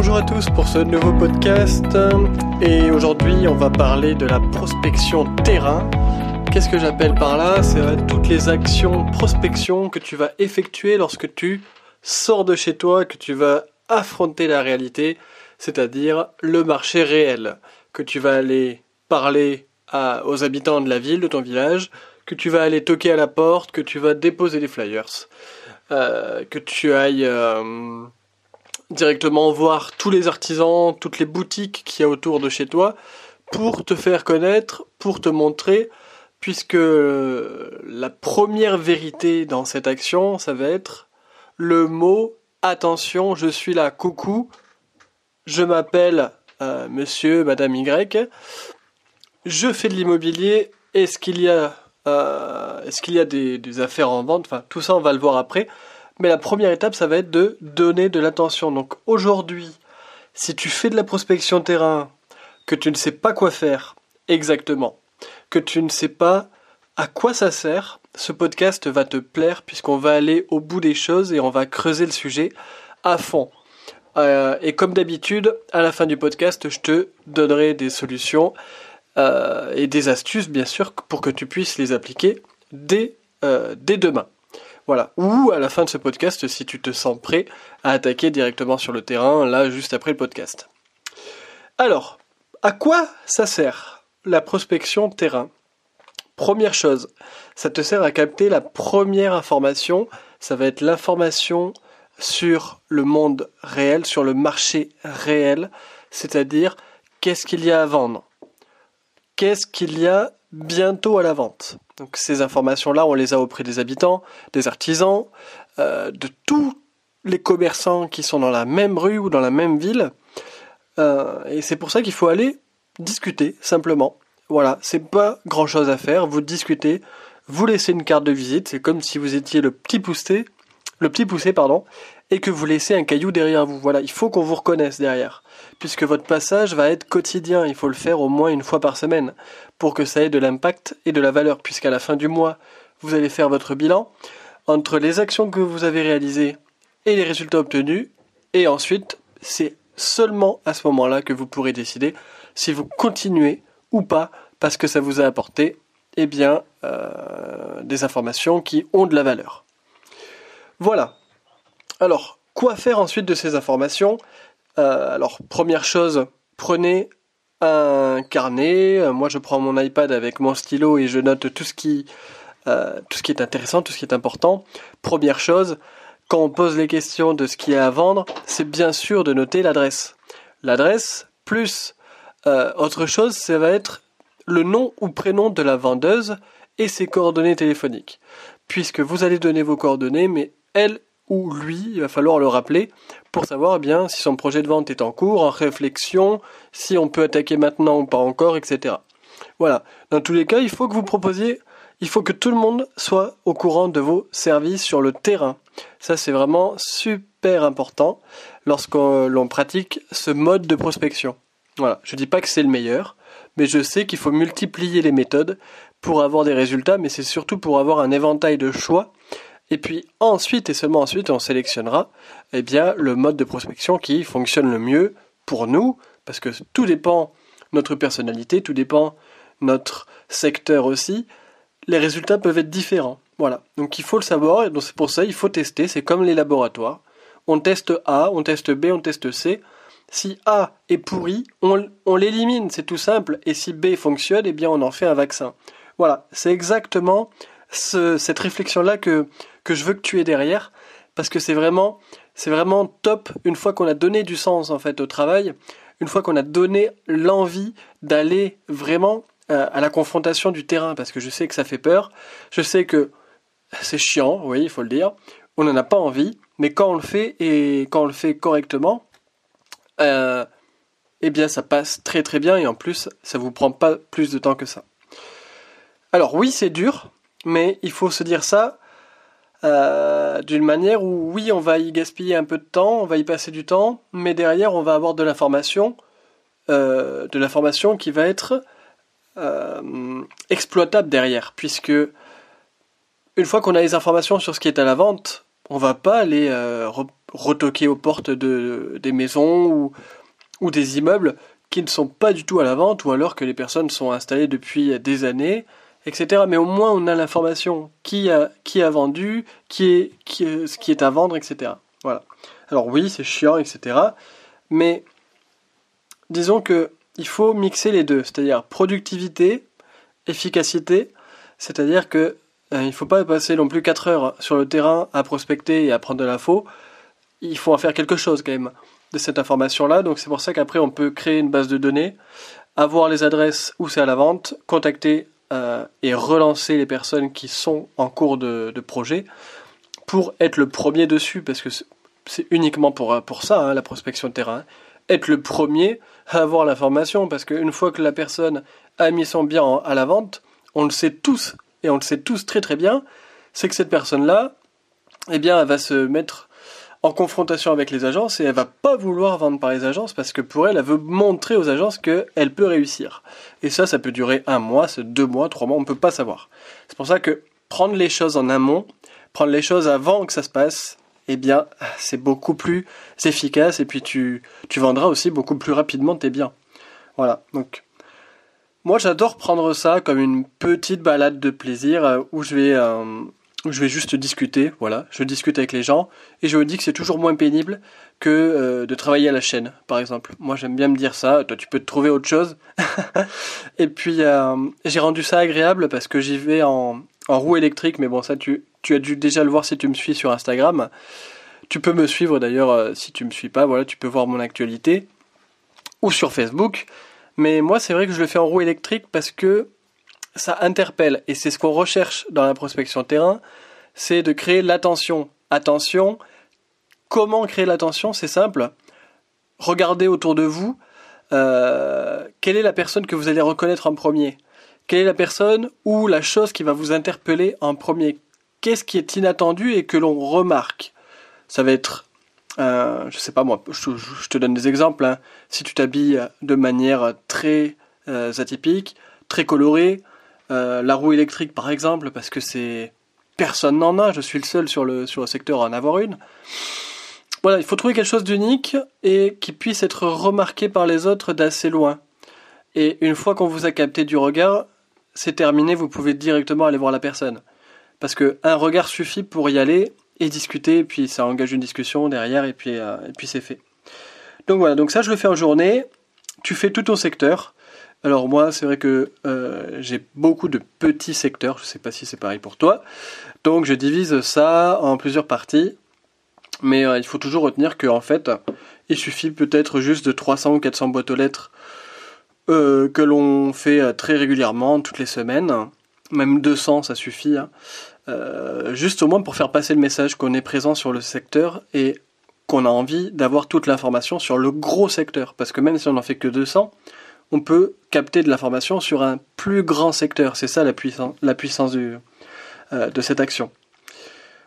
bonjour à tous pour ce nouveau podcast. Et aujourd'hui, on va parler de la prospection terrain. Qu'est-ce que j'appelle par là? C'est toutes les actions prospection que tu vas effectuer lorsque tu sors de chez toi, que tu vas affronter la réalité, c'est-à-dire le marché réel, que tu vas aller parler aux habitants de la ville, de ton village, que tu vas aller toquer à la porte, que tu vas déposer des flyers, euh, que tu ailles euh, directement voir tous les artisans, toutes les boutiques qu'il y a autour de chez toi, pour te faire connaître, pour te montrer, puisque la première vérité dans cette action, ça va être le mot attention, je suis là, coucou, je m'appelle euh, monsieur, madame Y, je fais de l'immobilier, est-ce qu'il y a, euh, est-ce qu'il y a des, affaires en vente? Enfin, tout ça, on va le voir après. Mais la première étape, ça va être de donner de l'attention. Donc aujourd'hui, si tu fais de la prospection terrain, que tu ne sais pas quoi faire exactement, que tu ne sais pas à quoi ça sert, ce podcast va te plaire puisqu'on va aller au bout des choses et on va creuser le sujet à fond. Euh, et comme d'habitude, à la fin du podcast, je te donnerai des solutions euh, et des astuces, bien sûr, pour que tu puisses les appliquer dès, euh, dès demain. Voilà. Ou à la fin de ce podcast, si tu te sens prêt à attaquer directement sur le terrain, là, juste après le podcast. Alors, à quoi ça sert la prospection terrain? Première chose, ça te sert à capter la première information, ça va être l'information sur le monde réel, sur le marché réel, c'est-à-dire qu'est-ce qu'il y a à vendre, qu'est-ce qu'il y a bientôt à la vente? Donc ces informations-là, on les a auprès des habitants, des artisans, euh, de tous les commerçants qui sont dans la même rue ou dans la même ville. Euh, et c'est pour ça qu'il faut aller discuter simplement. Voilà, c'est pas grand chose à faire. Vous discutez, vous laissez une carte de visite. C'est comme si vous étiez le petit poussé, le petit poussé, pardon, et que vous laissez un caillou derrière vous. Voilà, il faut qu'on vous reconnaisse derrière, puisque votre passage va être quotidien. Il faut le faire au moins une fois par semaine pour que ça ait de l'impact et de la valeur, puisqu'à la fin du mois, vous allez faire votre bilan entre les actions que vous avez réalisées et les résultats obtenus, et ensuite, c'est seulement à ce moment-là que vous pourrez décider si vous continuez ou pas, parce que ça vous a apporté eh euh, des informations qui ont de la valeur. Voilà, alors, quoi faire ensuite de ces informations? Euh, Alors, première chose, prenez un carnet. Euh, moi, je prends mon iPad avec mon stylo et je note tout ce qui, euh, tout ce qui est intéressant, tout ce qui est important. Première chose, quand on pose les questions de ce qui est à vendre, c'est bien sûr de noter l'adresse. L'adresse plus autre chose, ça va être le nom ou prénom de la vendeuse et ses coordonnées téléphoniques. Puisque vous allez donner vos coordonnées, mais elle ou lui, il va falloir le rappeler pour savoir eh bien si son projet de vente est en cours, en réflexion, si on peut attaquer maintenant ou pas encore, etc. Voilà. Dans tous les cas, il faut que vous proposiez, il faut que tout le monde soit au courant de vos services sur le terrain. Ça, c'est vraiment super important lorsqu'on pratique ce mode de prospection. Voilà. Je dis pas que c'est le meilleur, mais je sais qu'il faut multiplier les méthodes pour avoir des résultats, mais c'est surtout pour avoir un éventail de choix et puis ensuite et seulement ensuite on sélectionnera eh bien le mode de prospection qui fonctionne le mieux pour nous parce que tout dépend notre personnalité, tout dépend notre secteur aussi. Les résultats peuvent être différents. Voilà. Donc il faut le savoir et donc c'est pour ça il faut tester, c'est comme les laboratoires. On teste A, on teste B, on teste C. Si A est pourri, on, l'élimine, c'est tout simple. Et si B fonctionne, eh bien on en fait un vaccin. Voilà, c'est exactement cette réflexion-là que, que je veux que tu aies derrière, parce que c'est vraiment, c'est vraiment top une fois qu'on a donné du sens en fait au travail, une fois qu'on a donné l'envie d'aller vraiment euh, à la confrontation du terrain, parce que je sais que ça fait peur, je sais que c'est chiant, oui, il faut le dire, on n'en a pas envie, mais quand on le fait et quand on le fait correctement, euh, eh bien ça passe très très bien et en plus ça vous prend pas plus de temps que ça. Alors oui c'est dur, mais il faut se dire ça euh, d'une manière où oui, on va y gaspiller un peu de temps, on va y passer du temps, mais derrière, on va avoir de l'information, euh, de l'information qui va être euh, exploitable derrière, puisque une fois qu'on a les informations sur ce qui est à la vente, on va pas aller retoquer aux portes de, des maisons ou, ou des immeubles qui ne sont pas du tout à la vente ou alors que les personnes sont installées depuis des années, etc. Mais au moins on a l'information qui a, qui a vendu, qui est, qui ce qui est à vendre, etc. Voilà. Alors oui, c'est chiant, etc. Mais disons que il faut mixer les deux, c'est-à-dire productivité, efficacité, c'est-à-dire que euh, il ne faut pas passer non plus 4 heures sur le terrain à prospecter et à prendre de l'info. Il faut en faire quelque chose quand même de cette information-là. Donc c'est pour ça qu'après on peut créer une base de données, avoir les adresses où c'est à la vente, contacter euh, et relancer les personnes qui sont en cours de, projet pour être le premier dessus, parce que c'est uniquement pour, pour ça, hein, la prospection de terrain. Être le premier à avoir l'information, parce qu'une fois que la personne a mis son bien à la vente, on le sait tous, et on le sait tous très très bien, c'est que cette personne-là, eh bien, elle va se mettre en confrontation avec les agences et elle va pas vouloir vendre par les agences parce que pour elle, elle veut montrer aux agences qu'elle peut réussir. Et ça, ça peut durer un mois, deux mois, trois mois, on ne peut pas savoir. C'est pour ça que prendre les choses en amont, prendre les choses avant que ça se passe, eh bien, c'est beaucoup plus efficace et puis tu, tu vendras aussi beaucoup plus rapidement tes biens. Voilà, donc moi j'adore prendre ça comme une petite balade de plaisir euh, où je vais euh, je vais juste discuter, voilà, je discute avec les gens et je me dis que c'est toujours moins pénible que euh, de travailler à la chaîne, par exemple. Moi j'aime bien me dire ça, toi tu peux te trouver autre chose. et puis j'ai rendu ça agréable parce que j'y vais en, en roue électrique, mais bon ça tu, tu as dû déjà le voir si tu me suis sur Instagram. Tu peux me suivre d'ailleurs si tu me suis pas, voilà, tu peux voir mon actualité ou sur Facebook. Mais moi, c'est vrai que je le fais en roue électrique parce que ça interpelle. Et c'est ce qu'on recherche dans la prospection terrain, c'est de créer l'attention. Attention, comment créer l'attention? C'est simple. Regardez autour de vous, euh, quelle est la personne que vous allez reconnaître en premier? Quelle est la personne ou la chose qui va vous interpeller en premier? Qu'est-ce qui est inattendu et que l'on remarque? Ça va être euh, je sais pas moi, je, te donne des exemples. Hein. Si tu t'habilles de manière très euh, atypique, très colorée, euh, la roue électrique par exemple, parce que c'est personne n'en a, je suis le seul sur le secteur à en avoir une. Voilà, il faut trouver quelque chose d'unique et qui puisse être remarqué par les autres d'assez loin. Et une fois qu'on vous a capté du regard, c'est terminé, vous pouvez directement aller voir la personne. Parce que un regard suffit pour y aller et discuter, puis ça engage une discussion derrière, et puis, euh, puis c'est fait. Donc voilà, donc ça je le fais en journée, tu fais tout ton secteur. Alors moi, c'est vrai que euh, j'ai beaucoup de petits secteurs, je ne sais pas si c'est pareil pour toi. Donc je divise ça en plusieurs parties. Mais euh, il faut toujours retenir qu'en fait, il suffit peut-être juste de 300 ou 400 boîtes aux lettres que l'on fait très régulièrement, toutes les semaines. Même 200, ça suffit. Hein. Euh, juste au moins pour faire passer le message qu'on est présent sur le secteur et qu'on a envie d'avoir toute l'information sur le gros secteur. Parce que même si on n'en fait que 200, on peut capter de l'information sur un plus grand secteur. C'est ça la, puissance, euh, de cette action.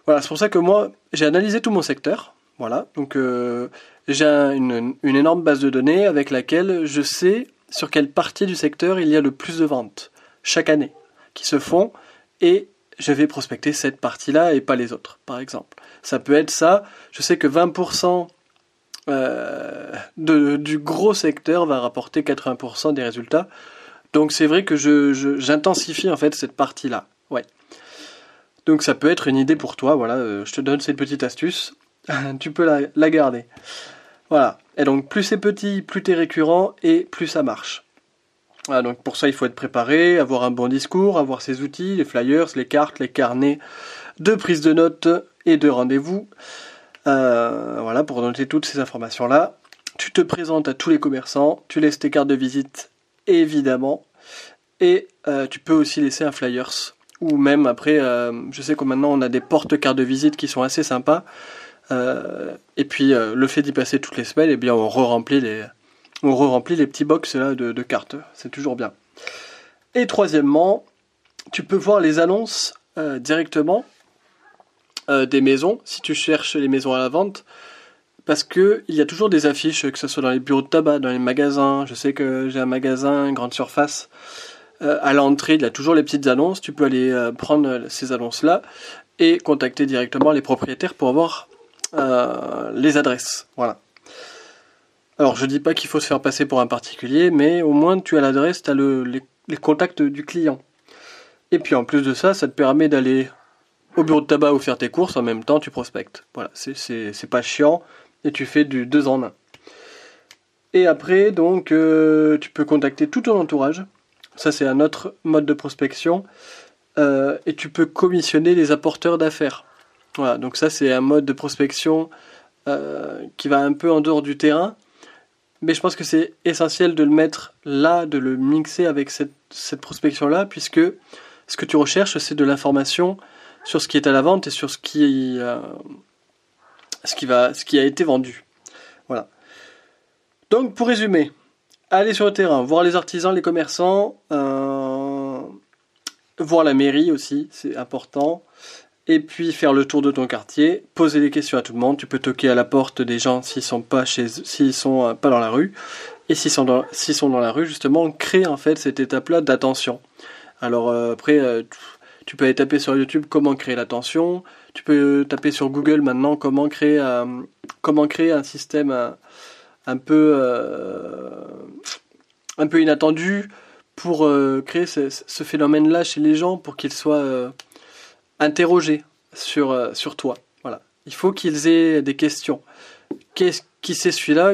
Voilà, c'est pour ça que moi, j'ai analysé tout mon secteur. Voilà, donc euh, j'ai une, une, énorme base de données avec laquelle je sais sur quelle partie du secteur il y a le plus de ventes chaque année qui se font et je vais prospecter cette partie-là et pas les autres, par exemple. Ça peut être ça. Je sais que 20% euh, du gros secteur va rapporter 80% des résultats. Donc c'est vrai que j'intensifie en fait cette partie-là. Ouais. Donc ça peut être une idée pour toi. Voilà, euh, je te donne cette petite astuce. tu peux la, la garder. Voilà. Et donc plus c'est petit, plus t'es récurrent et plus ça marche donc pour ça, il faut être préparé, avoir un bon discours, avoir ses outils, les flyers, les cartes, les carnets de prise de notes et de rendez-vous. Euh, voilà, pour noter toutes ces informations-là. Tu te présentes à tous les commerçants, tu laisses tes cartes de visite, évidemment, et euh, tu peux aussi laisser un flyers. Ou même après, euh, je sais que maintenant on a des porte-cartes de visite qui sont assez sympas. et puis le fait d'y passer toutes les semaines, eh bien on re-remplit les, petits box là de, cartes. C'est toujours bien. Et troisièmement, tu peux voir les annonces directement euh, des maisons si tu cherches les maisons à la vente. Parce qu'il y a toujours des affiches, que ce soit dans les bureaux de tabac, dans les magasins. Je sais que j'ai un magasin, une grande surface. Euh, à l'entrée, il y a toujours les petites annonces. Tu peux aller prendre ces annonces-là et contacter directement les propriétaires pour avoir les adresses. Voilà. Alors je dis pas qu'il faut se faire passer pour un particulier, mais au moins tu as l'adresse, tu as le, les, contacts du client. Et puis en plus de ça, ça te permet d'aller au bureau de tabac ou faire tes courses, en même temps tu prospectes. Voilà, c'est pas chiant et tu fais du deux en un. Et après, donc, euh, tu peux contacter tout ton entourage. Ça, c'est un autre mode de prospection. Euh, et tu peux commissionner les apporteurs d'affaires. Voilà, donc ça, c'est un mode de prospection euh, qui va un peu en dehors du terrain. Mais je pense que c'est essentiel de le mettre là, de le mixer avec cette, cette prospection-là, puisque ce que tu recherches, c'est de l'information sur ce qui est à la vente et sur ce qui, ce qui, va, ce qui a été vendu. Voilà. Donc pour résumer, aller sur le terrain, voir les artisans, les commerçants, euh, voir la mairie aussi, c'est important. Et puis faire le tour de ton quartier, poser des questions à tout le monde. Tu peux toquer à la porte des gens s'ils sont pas chez, s'ils sont euh, pas dans la rue, et s'ils sont dans, sont dans la rue, justement, crée en fait cette étape-là d'attention. Alors euh, après, tu peux aller taper sur YouTube comment créer l'attention. Tu peux taper sur Google maintenant comment créer, un système, un peu, euh, un peu inattendu pour euh, créer ce, phénomène-là chez les gens, pour qu'ils soient euh, interrogés sur, sur toi. Voilà. Il faut qu'ils aient des questions. Qu'est-ce qui c'est celui-là?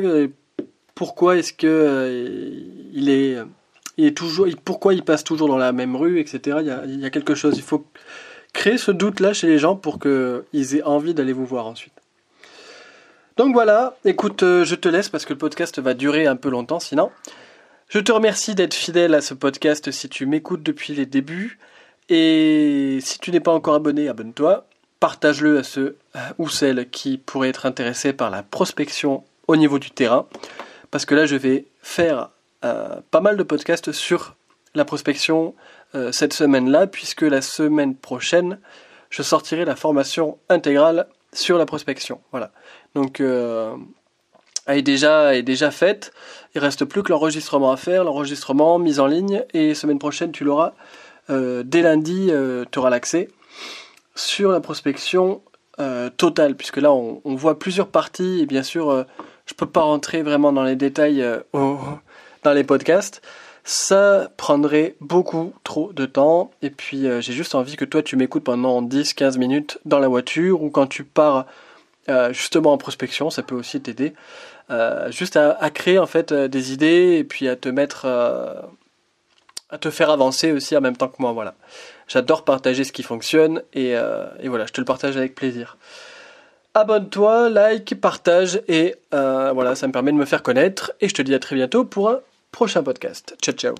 Pourquoi est-ce que il est pourquoi il passe toujours dans la même rue, etc. Il y a, quelque chose. Il faut créer ce doute-là chez les gens pour qu'ils aient envie d'aller vous voir ensuite. Donc voilà, écoute, euh, je te laisse parce que le podcast va durer un peu longtemps sinon. Je te remercie d'être fidèle à ce podcast si tu m'écoutes depuis les débuts. Et si tu n'es pas encore abonné, abonne-toi. Partage-le à ceux euh, ou celles qui pourraient être intéressés par la prospection au niveau du terrain. Parce que là, je vais faire pas mal de podcasts sur la prospection cette semaine-là, puisque la semaine prochaine, je sortirai la formation intégrale sur la prospection. Voilà. Donc, euh, elle est déjà, est déjà faite. Il reste plus que l'enregistrement à faire, l'enregistrement, mise en ligne, et semaine prochaine, tu l'auras. Euh, dès lundi, euh, tu auras l'accès sur la prospection totale, puisque là, on, voit plusieurs parties, et bien sûr, je peux pas rentrer vraiment dans les détails dans les podcasts ça prendrait beaucoup trop de temps et puis j'ai juste envie que toi tu m'écoutes pendant 10-15 minutes dans la voiture ou quand tu pars euh, justement en prospection, ça peut aussi t'aider. Euh, juste à, créer en fait euh, des idées et puis à te mettre, à te faire avancer aussi en même temps que moi. Voilà. J'adore partager ce qui fonctionne et, et, voilà, je te le partage avec plaisir. Abonne-toi, like, partage et voilà, ça me permet de me faire connaître et je te dis à très bientôt pour un prochain podcast. Ciao ciao